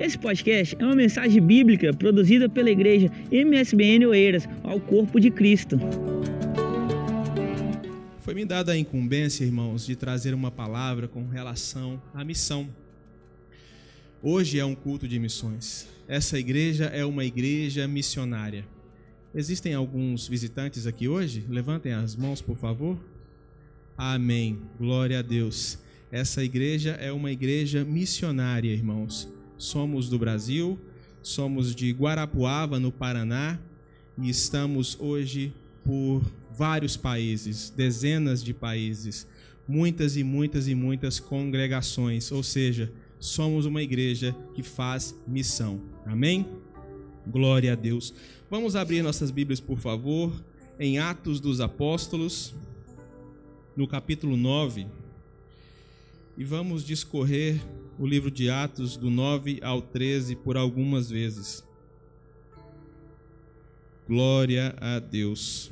Esse podcast é uma mensagem bíblica produzida pela igreja MSBN Oeiras ao corpo de Cristo. Foi me dada a incumbência, irmãos, de trazer uma palavra com relação à missão. Hoje é um culto de missões. Essa igreja é uma igreja missionária. Existem alguns visitantes aqui hoje? Levantem as mãos, por favor. Amém. Glória a Deus. Essa igreja é uma igreja missionária, irmãos. Somos do Brasil, somos de Guarapuava, no Paraná, e estamos hoje por vários países, dezenas de países, muitas e muitas e muitas congregações, ou seja, somos uma igreja que faz missão. Amém? Glória a Deus. Vamos abrir nossas Bíblias, por favor, em Atos dos Apóstolos, no capítulo 9, e vamos discorrer o livro de Atos do 9 ao 13 por algumas vezes. Glória a Deus.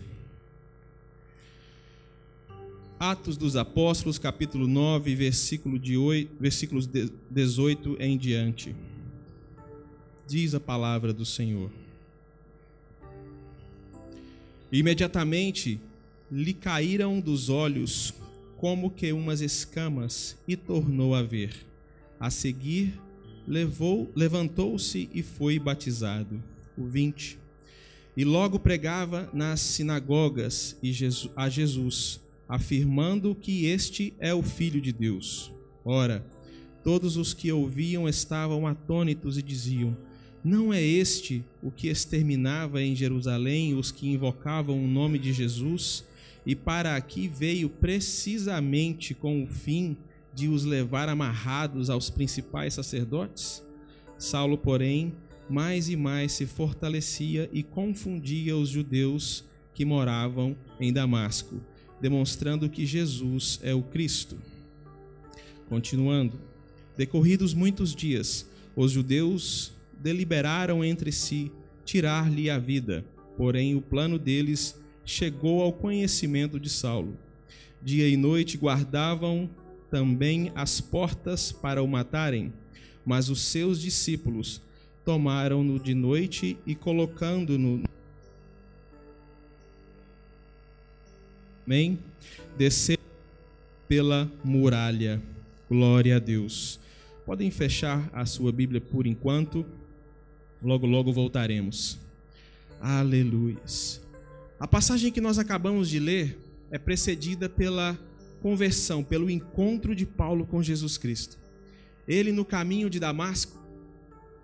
Atos dos Apóstolos, capítulo 9, versículo de 8, versículos 18 em diante. Diz a palavra do Senhor. Imediatamente lhe caíram dos olhos como que umas escamas e tornou a ver. A seguir, levou, levantou-se e foi batizado. O 20. E logo pregava nas sinagogas a Jesus, afirmando que este é o Filho de Deus. Ora, todos os que ouviam estavam atônitos e diziam: Não é este o que exterminava em Jerusalém os que invocavam o nome de Jesus? E para aqui veio precisamente com o fim de os levar amarrados aos principais sacerdotes? Saulo, porém, mais e mais se fortalecia e confundia os judeus que moravam em Damasco, demonstrando que Jesus é o Cristo. Continuando, decorridos muitos dias, os judeus deliberaram entre si tirar-lhe a vida, porém o plano deles chegou ao conhecimento de Saulo. Dia e noite guardavam também as portas para o matarem, mas os seus discípulos tomaram-no de noite e colocando-no Amém? Descer pela muralha. Glória a Deus. Podem fechar a sua Bíblia por enquanto. Logo, logo voltaremos. Aleluias. A passagem que nós acabamos de ler é precedida pela conversão, pelo encontro de Paulo com Jesus Cristo. Ele, no caminho de Damasco,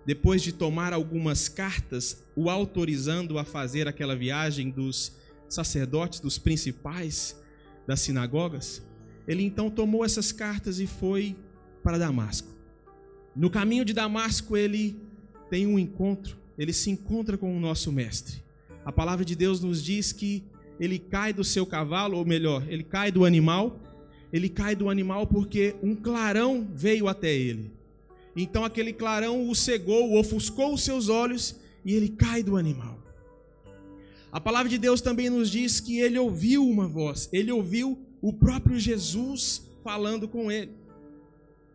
depois de tomar algumas cartas, o autorizando a fazer aquela viagem dos sacerdotes, dos principais das sinagogas, ele então tomou essas cartas e foi para Damasco. No caminho de Damasco, ele tem um encontro, ele se encontra com o nosso mestre. A palavra de Deus nos diz que ele cai do seu cavalo, ou melhor, ele cai do animal. Ele cai do animal porque um clarão veio até ele. Então aquele clarão o cegou, ofuscou os seus olhos e ele cai do animal. A palavra de Deus também nos diz que ele ouviu uma voz, ele ouviu o próprio Jesus falando com ele.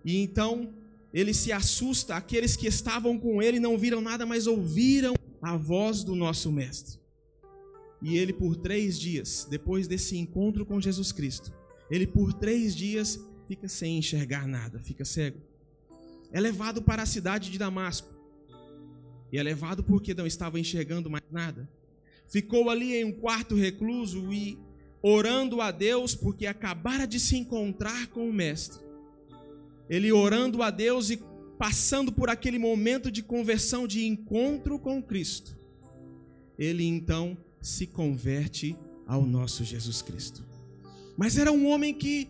E então ele se assusta, aqueles que estavam com ele não viram nada, mas ouviram a voz do nosso Mestre. E ele, por três dias, depois desse encontro com Jesus Cristo, ele, por três dias, fica sem enxergar nada, fica cego. É levado para a cidade de Damasco. E é levado porque não estava enxergando mais nada. Ficou ali em um quarto recluso e orando a Deus, porque acabara de se encontrar com o Mestre. Ele orando a Deus e passando por aquele momento de conversão, de encontro com Cristo. Ele então se converte ao nosso Jesus Cristo. Mas era um homem que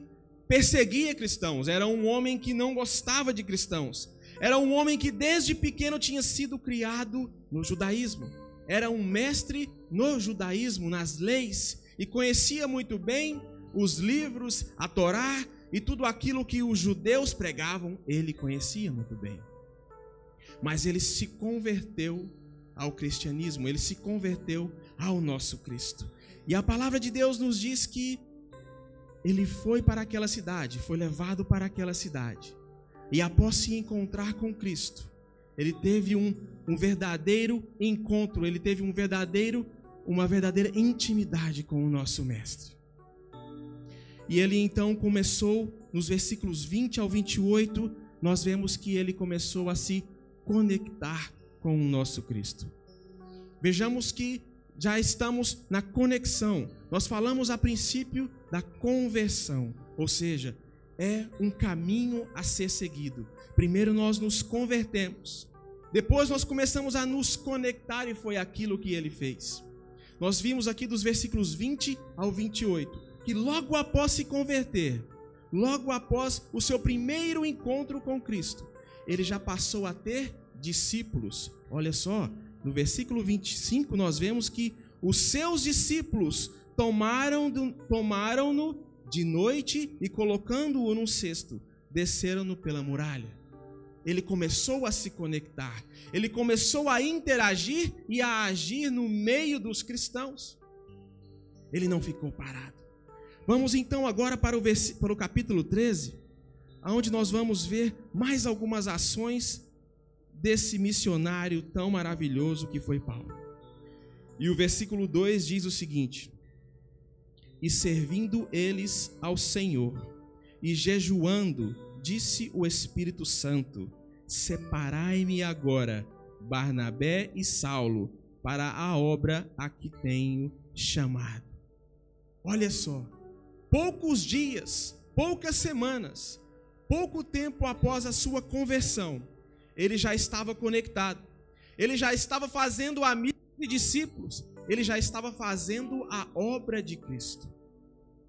perseguia cristãos, era um homem que não gostava de cristãos, era um homem que desde pequeno tinha sido criado no judaísmo, era um mestre no judaísmo, nas leis, e conhecia muito bem os livros, a Torá e tudo aquilo que os judeus pregavam, ele conhecia muito bem. Mas ele se converteu ao cristianismo, ele se converteu ao nosso Cristo. E a palavra de Deus nos diz que ele foi para aquela cidade, foi levado para aquela cidade. E após se encontrar com Cristo, ele teve um, um verdadeiro encontro, ele teve um verdadeiro, uma verdadeira intimidade com o nosso mestre. E ele então começou, nos versículos 20 ao 28, nós vemos que ele começou a se conectar com o nosso Cristo. Vejamos que já estamos na conexão. Nós falamos a princípio da conversão, ou seja, é um caminho a ser seguido. Primeiro nós nos convertemos, depois nós começamos a nos conectar e foi aquilo que ele fez. Nós vimos aqui dos versículos 20 ao 28 que logo após se converter, logo após o seu primeiro encontro com Cristo, ele já passou a ter discípulos. Olha só, no versículo 25 nós vemos que os seus discípulos tomaram-no tomaram de noite e colocando-o num cesto, desceram-no pela muralha. Ele começou a se conectar, ele começou a interagir e a agir no meio dos cristãos. Ele não ficou parado. Vamos então agora para o, para o capítulo 13, onde nós vamos ver mais algumas ações desse missionário tão maravilhoso que foi Paulo. E o versículo 2 diz o seguinte: E servindo eles ao Senhor, e jejuando, disse o Espírito Santo: Separai-me agora, Barnabé e Saulo, para a obra a que tenho chamado. Olha só, poucos dias, poucas semanas, pouco tempo após a sua conversão, ele já estava conectado, ele já estava fazendo amigos e discípulos, ele já estava fazendo a obra de Cristo.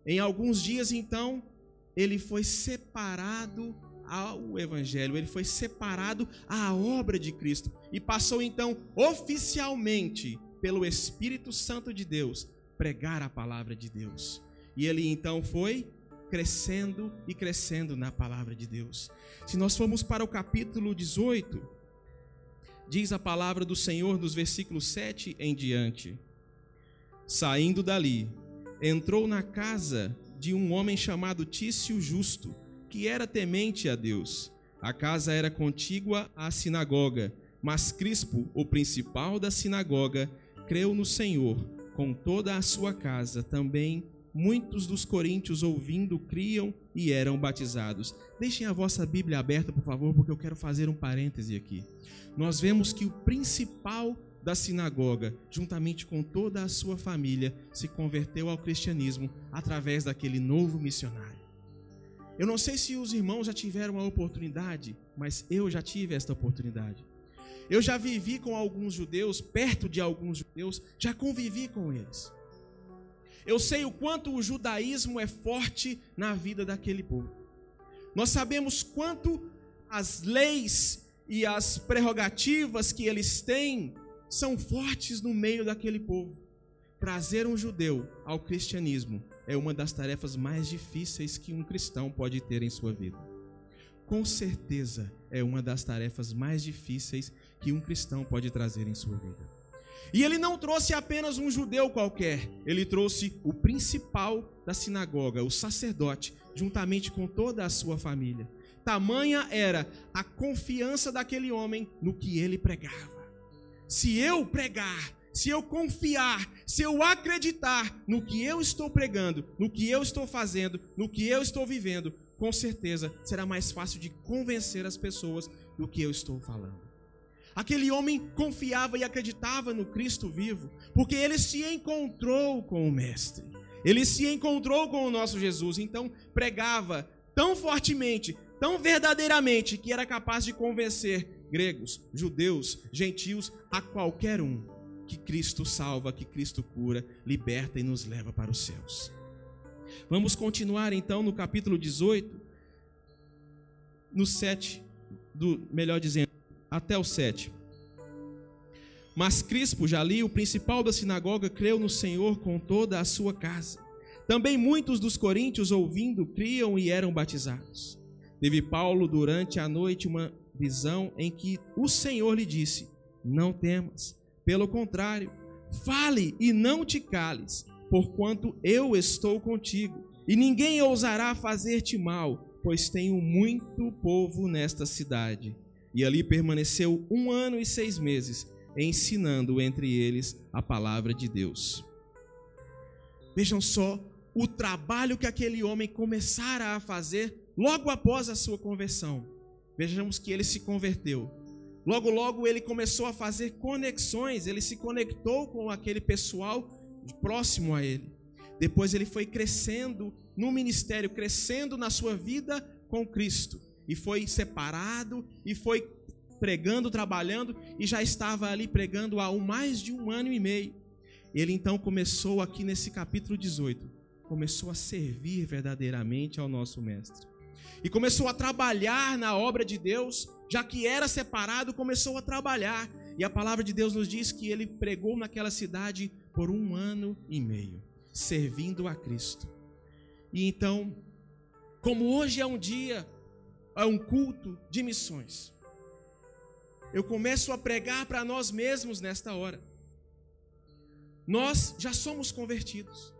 Em alguns dias, então, ele foi separado ao Evangelho, ele foi separado à obra de Cristo e passou então oficialmente pelo Espírito Santo de Deus pregar a palavra de Deus. E ele então foi crescendo e crescendo na palavra de Deus. Se nós formos para o capítulo 18, diz a palavra do Senhor nos versículos 7 em diante: Saindo dali, entrou na casa de um homem chamado Tício Justo, que era temente a Deus. A casa era contígua à sinagoga, mas Crispo, o principal da sinagoga, creu no Senhor com toda a sua casa, também muitos dos coríntios, ouvindo, criam e eram batizados. Deixem a vossa Bíblia aberta, por favor, porque eu quero fazer um parêntese aqui. Nós vemos que o principal da sinagoga, juntamente com toda a sua família, se converteu ao cristianismo através daquele novo missionário. Eu não sei se os irmãos já tiveram a oportunidade, mas eu já tive esta oportunidade. Eu já vivi com alguns judeus, perto de alguns judeus, já convivi com eles. Eu sei o quanto o judaísmo é forte na vida daquele povo. Nós sabemos quanto as leis e as prerrogativas que eles têm são fortes no meio daquele povo. Trazer um judeu ao cristianismo é uma das tarefas mais difíceis que um cristão pode ter em sua vida. Com certeza é uma das tarefas mais difíceis que um cristão pode trazer em sua vida. E ele não trouxe apenas um judeu qualquer, ele trouxe o principal da sinagoga, o sacerdote, juntamente com toda a sua família. Tamanha era a confiança daquele homem no que ele pregava. Se eu pregar, se eu confiar, se eu acreditar no que eu estou pregando, no que eu estou fazendo, no que eu estou vivendo, com certeza será mais fácil de convencer as pessoas do que eu estou falando. Aquele homem confiava e acreditava no Cristo vivo, porque ele se encontrou com o Mestre. Ele se encontrou com o nosso Jesus, então pregava tão fortemente, tão verdadeiramente, que era capaz de convencer gregos, judeus, gentios, a qualquer um que Cristo salva, que Cristo cura, liberta e nos leva para os céus. Vamos continuar então no capítulo 18, no 7, do, melhor dizendo, até o 7. Mas Crispo, já ali, o principal da sinagoga, creu no Senhor com toda a sua casa. Também muitos dos coríntios, ouvindo, criam e eram batizados. Teve Paulo durante a noite uma visão em que o Senhor lhe disse: Não temas, pelo contrário, fale e não te cales, porquanto eu estou contigo, e ninguém ousará fazer-te mal, pois tenho muito povo nesta cidade. E ali permaneceu um ano e seis meses, ensinando entre eles a palavra de Deus. Vejam só o trabalho que aquele homem começara a fazer logo após a sua conversão. Vejamos que ele se converteu. Logo, logo ele começou a fazer conexões, ele se conectou com aquele pessoal próximo a ele. Depois ele foi crescendo no ministério, crescendo na sua vida com Cristo. E foi separado e foi pregando, trabalhando e já estava ali pregando há mais de um ano e meio. Ele então começou aqui nesse capítulo 18, começou a servir verdadeiramente ao nosso mestre. E começou a trabalhar na obra de Deus, já que era separado, começou a trabalhar. E a palavra de Deus nos diz que ele pregou naquela cidade por um ano e meio, servindo a Cristo. E então, como hoje é um dia, é um culto de missões, eu começo a pregar para nós mesmos nesta hora. Nós já somos convertidos.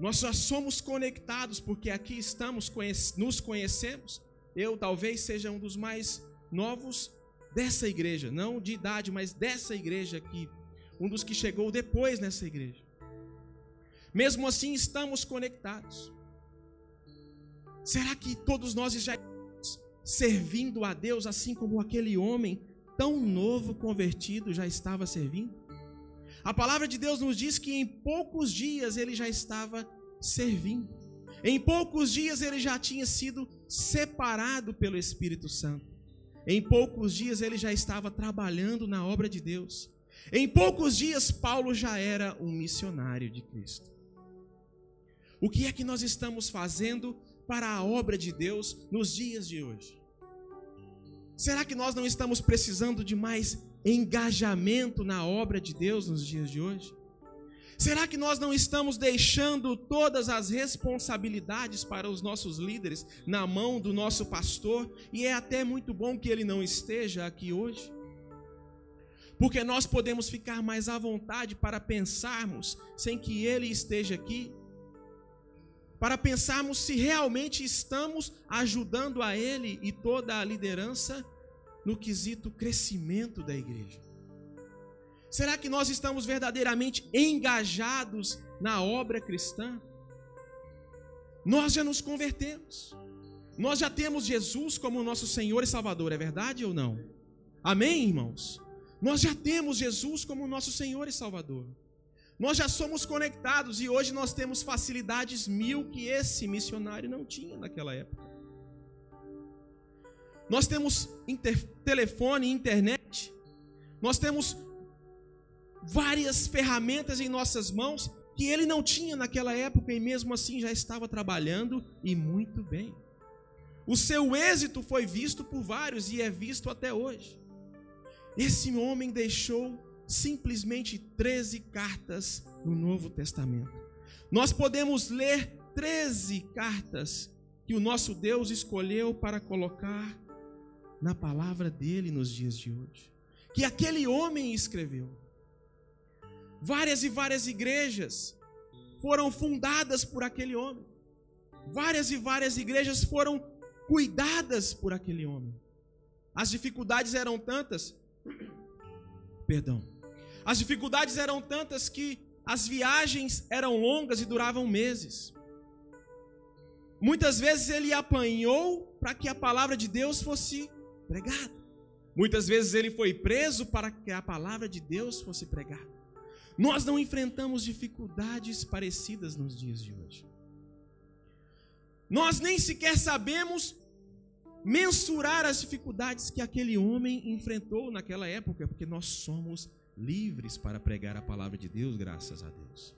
Nós já somos conectados porque aqui estamos, nos conhecemos. Eu talvez seja um dos mais novos dessa igreja, não de idade, mas dessa igreja aqui, um dos que chegou depois nessa igreja. Mesmo assim, estamos conectados. Será que todos nós já estamos servindo a Deus assim como aquele homem tão novo convertido já estava servindo? A palavra de Deus nos diz que em poucos dias ele já estava servindo. Em poucos dias ele já tinha sido separado pelo Espírito Santo. Em poucos dias ele já estava trabalhando na obra de Deus. Em poucos dias Paulo já era um missionário de Cristo. O que é que nós estamos fazendo para a obra de Deus nos dias de hoje? Será que nós não estamos precisando de mais engajamento na obra de Deus nos dias de hoje? Será que nós não estamos deixando todas as responsabilidades para os nossos líderes na mão do nosso pastor? E é até muito bom que ele não esteja aqui hoje. Porque nós podemos ficar mais à vontade para pensarmos sem que ele esteja aqui. Para pensarmos se realmente estamos ajudando a ele e toda a liderança no quesito crescimento da igreja? Será que nós estamos verdadeiramente engajados na obra cristã? Nós já nos convertemos. Nós já temos Jesus como nosso Senhor e Salvador, é verdade ou não? Amém, irmãos? Nós já temos Jesus como nosso Senhor e Salvador. Nós já somos conectados e hoje nós temos facilidades mil que esse missionário não tinha naquela época. Nós temos telefone, internet, nós temos várias ferramentas em nossas mãos que ele não tinha naquela época e mesmo assim já estava trabalhando e muito bem. O seu êxito foi visto por vários e é visto até hoje. Esse homem deixou simplesmente 13 cartas no Novo Testamento. Nós podemos ler 13 cartas que o nosso Deus escolheu para colocar na palavra dele nos dias de hoje, que aquele homem escreveu. Várias e várias igrejas foram fundadas por aquele homem. Várias e várias igrejas foram cuidadas por aquele homem. As dificuldades eram tantas, perdão. As dificuldades eram tantas que as viagens eram longas e duravam meses. Muitas vezes ele apanhou para que a palavra de Deus fosse pregado. Muitas vezes ele foi preso para que a palavra de Deus fosse pregada. Nós não enfrentamos dificuldades parecidas nos dias de hoje. Nós nem sequer sabemos mensurar as dificuldades que aquele homem enfrentou naquela época, porque nós somos livres para pregar a palavra de Deus, graças a Deus.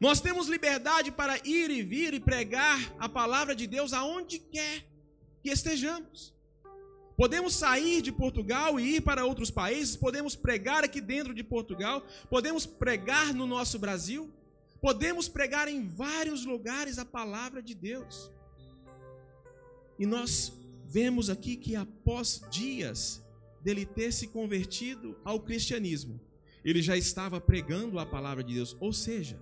Nós temos liberdade para ir e vir e pregar a palavra de Deus aonde quer que estejamos. Podemos sair de Portugal e ir para outros países, podemos pregar aqui dentro de Portugal, podemos pregar no nosso Brasil, podemos pregar em vários lugares a palavra de Deus. E nós vemos aqui que após dias dele ter se convertido ao cristianismo, ele já estava pregando a palavra de Deus, ou seja,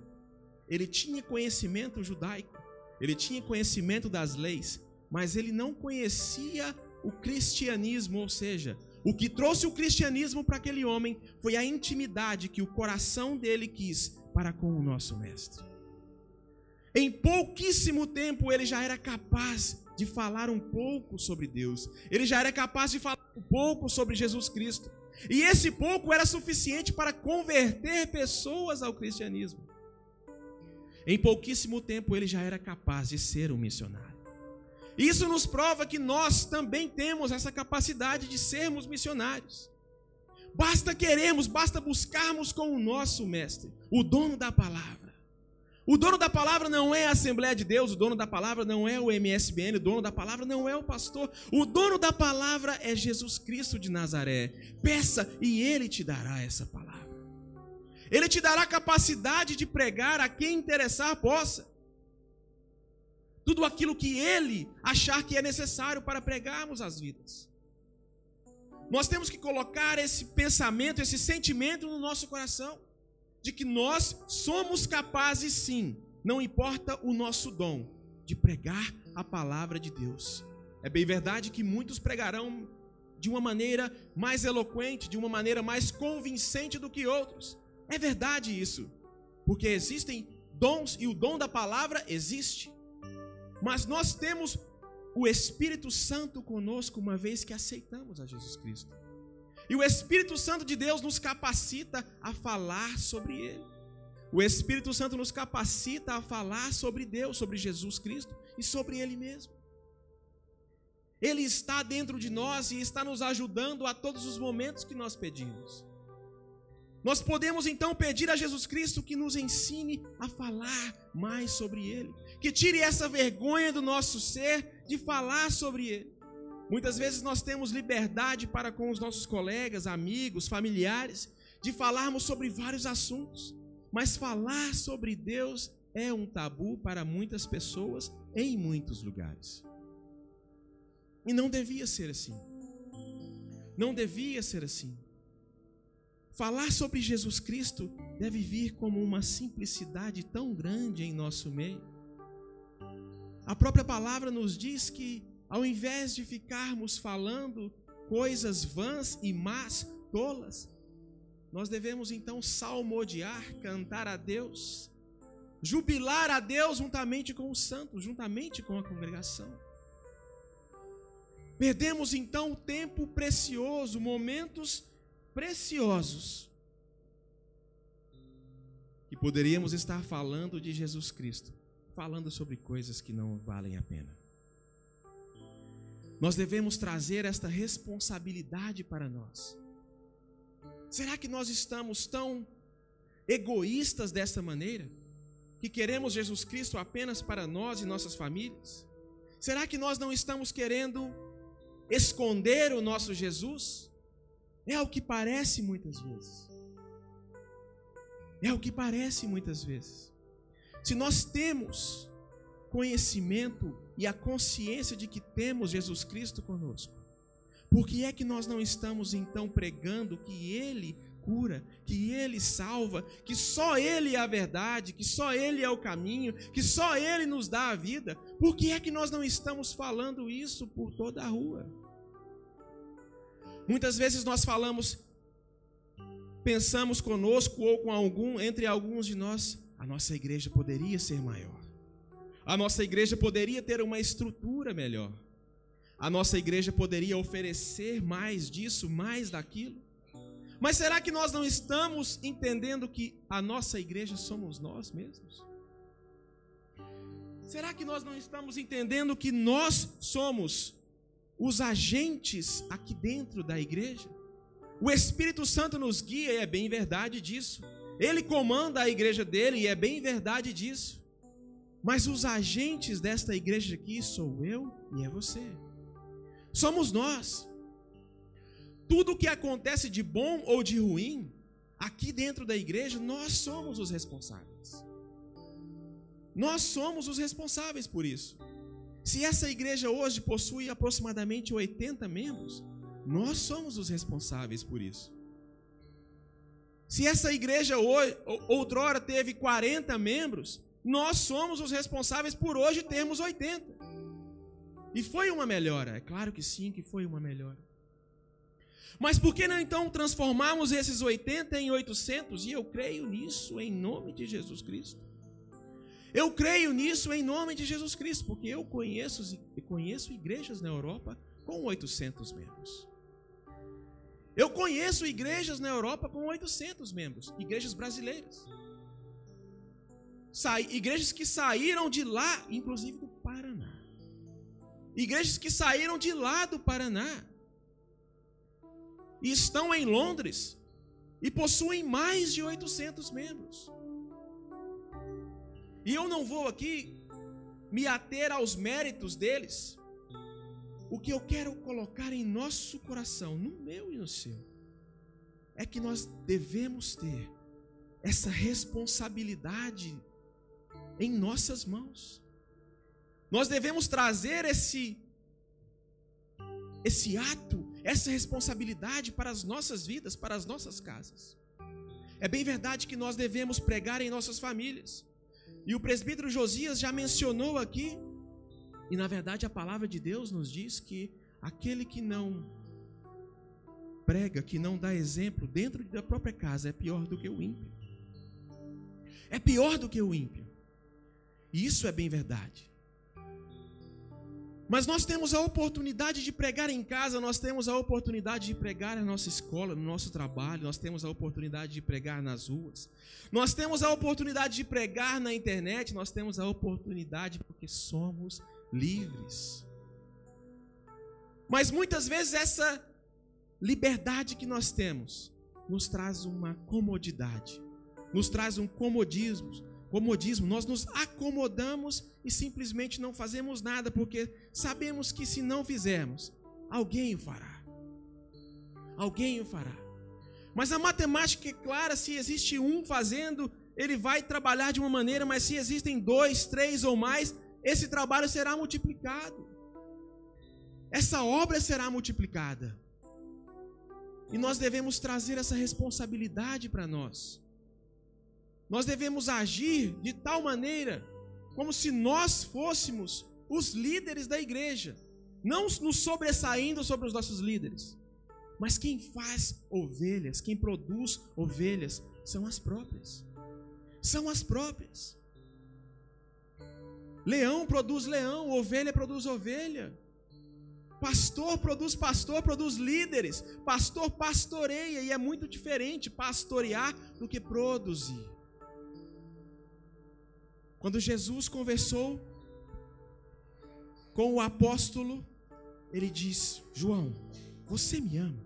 ele tinha conhecimento judaico, ele tinha conhecimento das leis, mas ele não conhecia o cristianismo, ou seja, o que trouxe o cristianismo para aquele homem foi a intimidade que o coração dele quis para com o nosso mestre. Em pouquíssimo tempo ele já era capaz de falar um pouco sobre Deus. Ele já era capaz de falar um pouco sobre Jesus Cristo. E esse pouco era suficiente para converter pessoas ao cristianismo. Em pouquíssimo tempo ele já era capaz de ser um missionário. Isso nos prova que nós também temos essa capacidade de sermos missionários. Basta queremos, basta buscarmos com o nosso mestre, o dono da palavra. O dono da palavra não é a Assembleia de Deus, o dono da palavra não é o MSBN, o dono da palavra não é o pastor. O dono da palavra é Jesus Cristo de Nazaré. Peça e ele te dará essa palavra. Ele te dará capacidade de pregar a quem interessar possa. Tudo aquilo que ele achar que é necessário para pregarmos as vidas. Nós temos que colocar esse pensamento, esse sentimento no nosso coração de que nós somos capazes sim, não importa o nosso dom, de pregar a palavra de Deus. É bem verdade que muitos pregarão de uma maneira mais eloquente, de uma maneira mais convincente do que outros. É verdade isso, porque existem dons e o dom da palavra existe. Mas nós temos o Espírito Santo conosco uma vez que aceitamos a Jesus Cristo. E o Espírito Santo de Deus nos capacita a falar sobre Ele. O Espírito Santo nos capacita a falar sobre Deus, sobre Jesus Cristo e sobre Ele mesmo. Ele está dentro de nós e está nos ajudando a todos os momentos que nós pedimos. Nós podemos então pedir a Jesus Cristo que nos ensine a falar mais sobre Ele, que tire essa vergonha do nosso ser de falar sobre Ele. Muitas vezes nós temos liberdade para com os nossos colegas, amigos, familiares, de falarmos sobre vários assuntos, mas falar sobre Deus é um tabu para muitas pessoas em muitos lugares. E não devia ser assim. Não devia ser assim. Falar sobre Jesus Cristo deve vir como uma simplicidade tão grande em nosso meio. A própria palavra nos diz que ao invés de ficarmos falando coisas vãs e más, tolas, nós devemos então salmodiar, cantar a Deus, jubilar a Deus juntamente com os santos, juntamente com a congregação. Perdemos então tempo precioso, momentos preciosos, que poderíamos estar falando de Jesus Cristo, falando sobre coisas que não valem a pena. Nós devemos trazer esta responsabilidade para nós. Será que nós estamos tão egoístas dessa maneira? Que queremos Jesus Cristo apenas para nós e nossas famílias? Será que nós não estamos querendo esconder o nosso Jesus? É o que parece muitas vezes. É o que parece muitas vezes. Se nós temos conhecimento e a consciência de que temos Jesus Cristo conosco. Por que é que nós não estamos então pregando que Ele cura, que Ele salva, que só Ele é a verdade, que só Ele é o caminho, que só Ele nos dá a vida? Por que é que nós não estamos falando isso por toda a rua? Muitas vezes nós falamos, pensamos conosco ou com algum, entre alguns de nós, a nossa igreja poderia ser maior. A nossa igreja poderia ter uma estrutura melhor. A nossa igreja poderia oferecer mais disso, mais daquilo. Mas será que nós não estamos entendendo que a nossa igreja somos nós mesmos? Será que nós não estamos entendendo que nós somos os agentes aqui dentro da igreja? O Espírito Santo nos guia e é bem verdade disso. Ele comanda a igreja dele e é bem verdade disso. Mas os agentes desta igreja aqui sou eu e é você. Somos nós. Tudo que acontece de bom ou de ruim, aqui dentro da igreja, nós somos os responsáveis. Nós somos os responsáveis por isso. Se essa igreja hoje possui aproximadamente 80 membros, nós somos os responsáveis por isso. Se essa igreja outrora teve 40 membros, nós somos os responsáveis por hoje termos 80. E foi uma melhora, é claro que sim, que foi uma melhora. Mas por que não então transformarmos esses 80 em 800? E eu creio nisso em nome de Jesus Cristo. Eu creio nisso em nome de Jesus Cristo, porque eu conheço, conheço igrejas na Europa com 800 membros. Eu conheço igrejas na Europa com 800 membros, igrejas brasileiras. Igrejas que saíram de lá, inclusive do Paraná. Igrejas que saíram de lá do Paraná e estão em Londres e possuem mais de 800 membros. E eu não vou aqui me ater aos méritos deles. O que eu quero colocar em nosso coração, no meu e no seu, é que nós devemos ter essa responsabilidade em nossas mãos. Nós devemos trazer esse esse ato, essa responsabilidade para as nossas vidas, para as nossas casas. É bem verdade que nós devemos pregar em nossas famílias. E o presbítero Josias já mencionou aqui, e na verdade a palavra de Deus nos diz que aquele que não prega, que não dá exemplo dentro da própria casa é pior do que o ímpio. É pior do que o ímpio. Isso é bem verdade. Mas nós temos a oportunidade de pregar em casa, nós temos a oportunidade de pregar na nossa escola, no nosso trabalho, nós temos a oportunidade de pregar nas ruas, nós temos a oportunidade de pregar na internet, nós temos a oportunidade porque somos livres. Mas muitas vezes essa liberdade que nós temos nos traz uma comodidade, nos traz um comodismo, comodismo, nós nos acomodamos e simplesmente não fazemos nada, porque sabemos que se não fizermos, alguém o fará. Alguém o fará. Mas a matemática é clara: se existe um fazendo, ele vai trabalhar de uma maneira, mas se existem dois, três ou mais, esse trabalho será multiplicado. Essa obra será multiplicada. E nós devemos trazer essa responsabilidade para nós nós devemos agir de tal maneira como se nós fôssemos os líderes da igreja, não nos sobressaindo sobre os nossos líderes, mas quem faz ovelhas, quem produz ovelhas, são as próprias. São as próprias. Leão produz leão, ovelha produz ovelha. Pastor produz pastor, produz líderes. Pastor pastoreia, e é muito diferente pastorear do que produzir. Quando Jesus conversou com o apóstolo, ele diz: João, você me ama?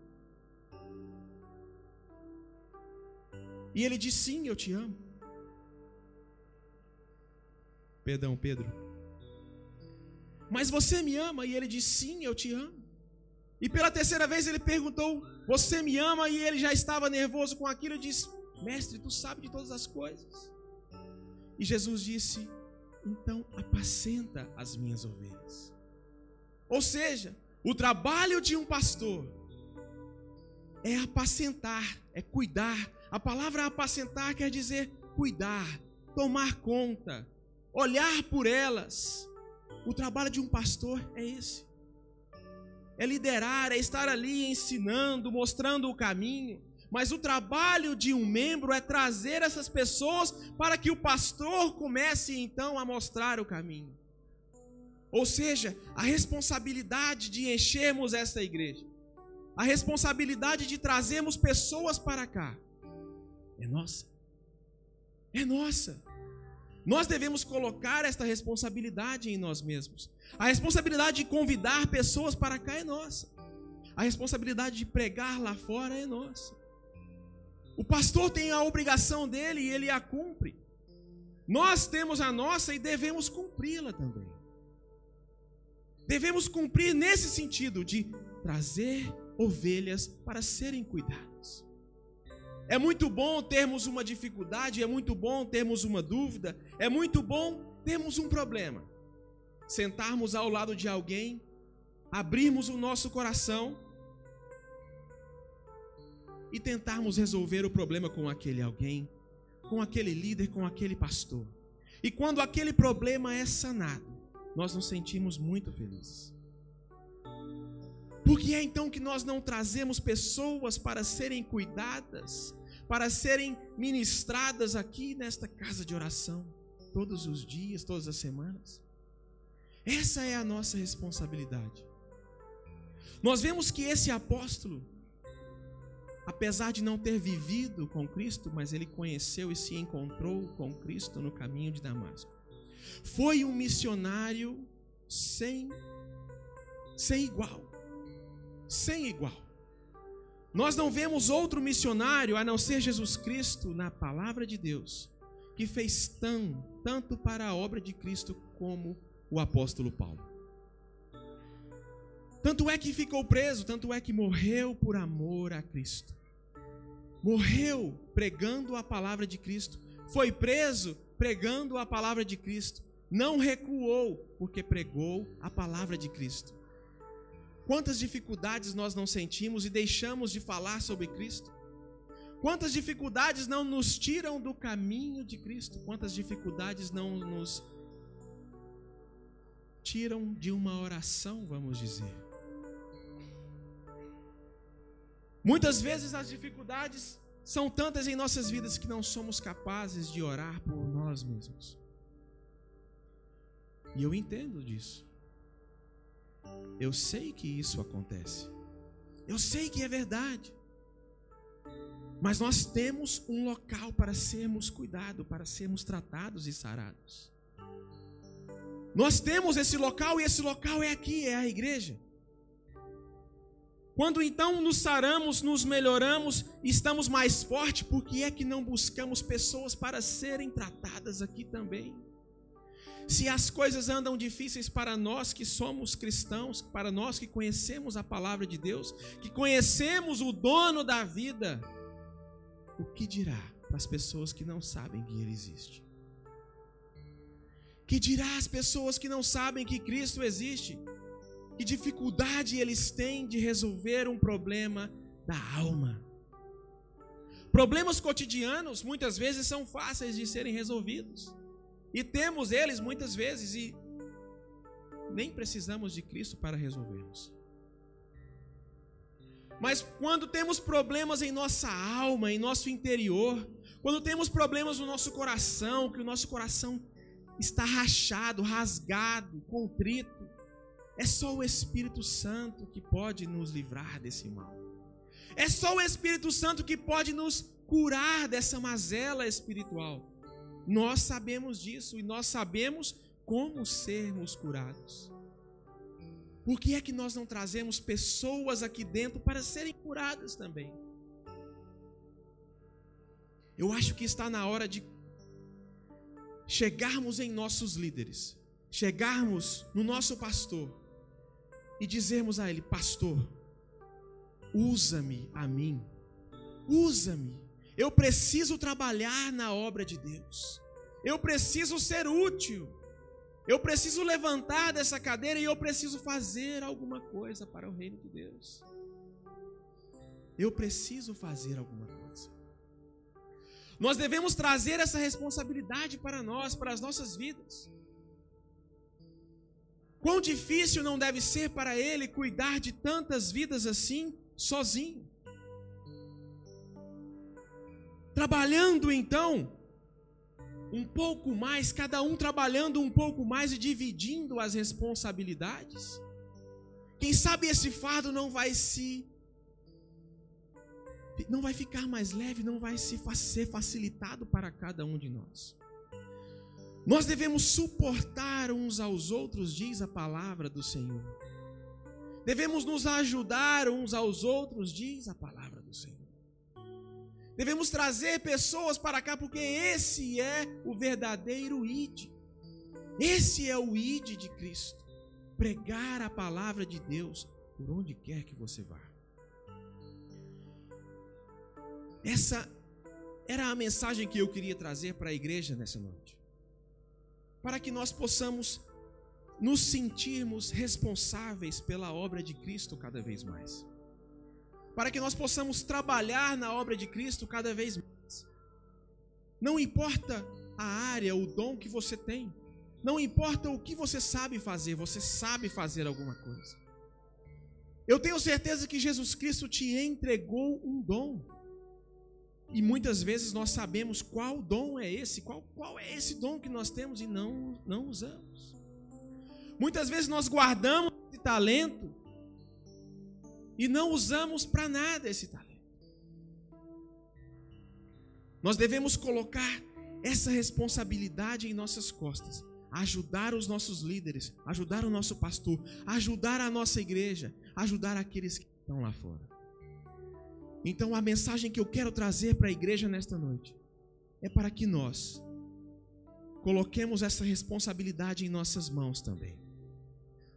E ele diz: Sim, eu te amo. Perdão, Pedro. Mas você me ama? E ele diz: Sim, eu te amo. E pela terceira vez ele perguntou: Você me ama? E ele já estava nervoso com aquilo e disse: Mestre, tu sabe de todas as coisas. E Jesus disse: Então apacenta as minhas ovelhas. Ou seja, o trabalho de um pastor é apacentar, é cuidar. A palavra apacentar quer dizer cuidar, tomar conta, olhar por elas. O trabalho de um pastor é esse. É liderar, é estar ali ensinando, mostrando o caminho. Mas o trabalho de um membro é trazer essas pessoas para que o pastor comece então a mostrar o caminho. Ou seja, a responsabilidade de enchermos esta igreja, a responsabilidade de trazermos pessoas para cá, é nossa. É nossa. Nós devemos colocar esta responsabilidade em nós mesmos. A responsabilidade de convidar pessoas para cá é nossa. A responsabilidade de pregar lá fora é nossa. O pastor tem a obrigação dele e ele a cumpre. Nós temos a nossa e devemos cumpri-la também. Devemos cumprir nesse sentido de trazer ovelhas para serem cuidadas. É muito bom termos uma dificuldade, é muito bom termos uma dúvida, é muito bom termos um problema. Sentarmos ao lado de alguém, abrirmos o nosso coração e tentarmos resolver o problema com aquele alguém, com aquele líder, com aquele pastor. E quando aquele problema é sanado, nós nos sentimos muito felizes. Por que é então que nós não trazemos pessoas para serem cuidadas, para serem ministradas aqui nesta casa de oração, todos os dias, todas as semanas? Essa é a nossa responsabilidade. Nós vemos que esse apóstolo, apesar de não ter vivido com Cristo, mas ele conheceu e se encontrou com Cristo no caminho de Damasco. Foi um missionário sem sem igual. Sem igual. Nós não vemos outro missionário a não ser Jesus Cristo na palavra de Deus, que fez tão, tanto para a obra de Cristo como o apóstolo Paulo. Tanto é que ficou preso, tanto é que morreu por amor a Cristo. Morreu pregando a palavra de Cristo. Foi preso pregando a palavra de Cristo. Não recuou, porque pregou a palavra de Cristo. Quantas dificuldades nós não sentimos e deixamos de falar sobre Cristo? Quantas dificuldades não nos tiram do caminho de Cristo? Quantas dificuldades não nos tiram de uma oração, vamos dizer? Muitas vezes as dificuldades são tantas em nossas vidas que não somos capazes de orar por nós mesmos. E eu entendo disso. Eu sei que isso acontece. Eu sei que é verdade. Mas nós temos um local para sermos cuidados, para sermos tratados e sarados. Nós temos esse local e esse local é aqui, é a igreja. Quando então nos saramos, nos melhoramos, estamos mais fortes, por que é que não buscamos pessoas para serem tratadas aqui também? Se as coisas andam difíceis para nós que somos cristãos, para nós que conhecemos a palavra de Deus, que conhecemos o dono da vida, o que dirá para as pessoas que não sabem que Ele existe? Que dirá às pessoas que não sabem que Cristo existe? Que dificuldade eles têm de resolver um problema da alma? Problemas cotidianos muitas vezes são fáceis de serem resolvidos. E temos eles muitas vezes e nem precisamos de Cristo para resolvermos. Mas quando temos problemas em nossa alma, em nosso interior, quando temos problemas no nosso coração, que o nosso coração está rachado, rasgado, contrito, é só o Espírito Santo que pode nos livrar desse mal. É só o Espírito Santo que pode nos curar dessa mazela espiritual. Nós sabemos disso e nós sabemos como sermos curados. Por que é que nós não trazemos pessoas aqui dentro para serem curadas também? Eu acho que está na hora de chegarmos em nossos líderes, chegarmos no nosso pastor e dizermos a ele: Pastor, usa-me a mim, usa-me eu preciso trabalhar na obra de Deus. Eu preciso ser útil. Eu preciso levantar dessa cadeira e eu preciso fazer alguma coisa para o reino de Deus. Eu preciso fazer alguma coisa. Nós devemos trazer essa responsabilidade para nós, para as nossas vidas. Quão difícil não deve ser para Ele cuidar de tantas vidas assim, sozinho. Trabalhando então um pouco mais, cada um trabalhando um pouco mais e dividindo as responsabilidades. Quem sabe esse fardo não vai se não vai ficar mais leve, não vai se ser facilitado para cada um de nós. Nós devemos suportar uns aos outros, diz a palavra do Senhor. Devemos nos ajudar uns aos outros, diz a palavra do Senhor. Devemos trazer pessoas para cá, porque esse é o verdadeiro ID. Esse é o ID de Cristo. Pregar a palavra de Deus por onde quer que você vá. Essa era a mensagem que eu queria trazer para a igreja nessa noite. Para que nós possamos nos sentirmos responsáveis pela obra de Cristo cada vez mais para que nós possamos trabalhar na obra de Cristo cada vez mais. Não importa a área, o dom que você tem, não importa o que você sabe fazer, você sabe fazer alguma coisa. Eu tenho certeza que Jesus Cristo te entregou um dom. E muitas vezes nós sabemos qual dom é esse, qual, qual é esse dom que nós temos e não, não usamos. Muitas vezes nós guardamos esse talento e não usamos para nada esse talento. Nós devemos colocar essa responsabilidade em nossas costas, ajudar os nossos líderes, ajudar o nosso pastor, ajudar a nossa igreja, ajudar aqueles que estão lá fora. Então a mensagem que eu quero trazer para a igreja nesta noite é para que nós coloquemos essa responsabilidade em nossas mãos também.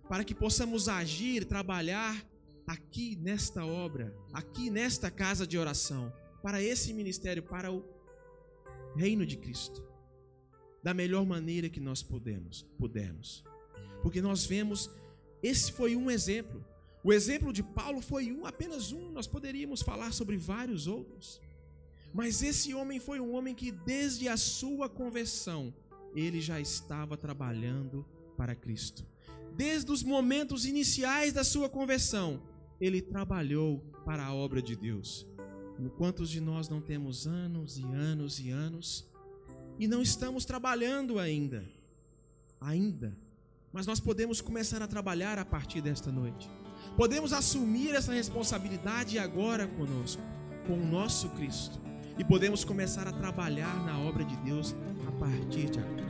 Para que possamos agir, trabalhar aqui nesta obra, aqui nesta casa de oração, para esse ministério, para o reino de Cristo, da melhor maneira que nós podemos, pudermos. Porque nós vemos, esse foi um exemplo. O exemplo de Paulo foi um, apenas um, nós poderíamos falar sobre vários outros. Mas esse homem foi um homem que desde a sua conversão, ele já estava trabalhando para Cristo. Desde os momentos iniciais da sua conversão, ele trabalhou para a obra de Deus. Quantos de nós não temos anos e anos e anos e não estamos trabalhando ainda? Ainda. Mas nós podemos começar a trabalhar a partir desta noite. Podemos assumir essa responsabilidade agora conosco, com o nosso Cristo. E podemos começar a trabalhar na obra de Deus a partir de agora.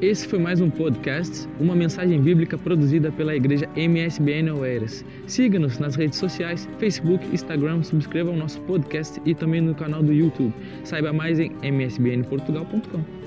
Esse foi mais um podcast, uma mensagem bíblica produzida pela igreja MSBN Oeiras. Siga-nos nas redes sociais, Facebook, Instagram, subscreva o nosso podcast e também no canal do YouTube. Saiba mais em msbnportugal.com.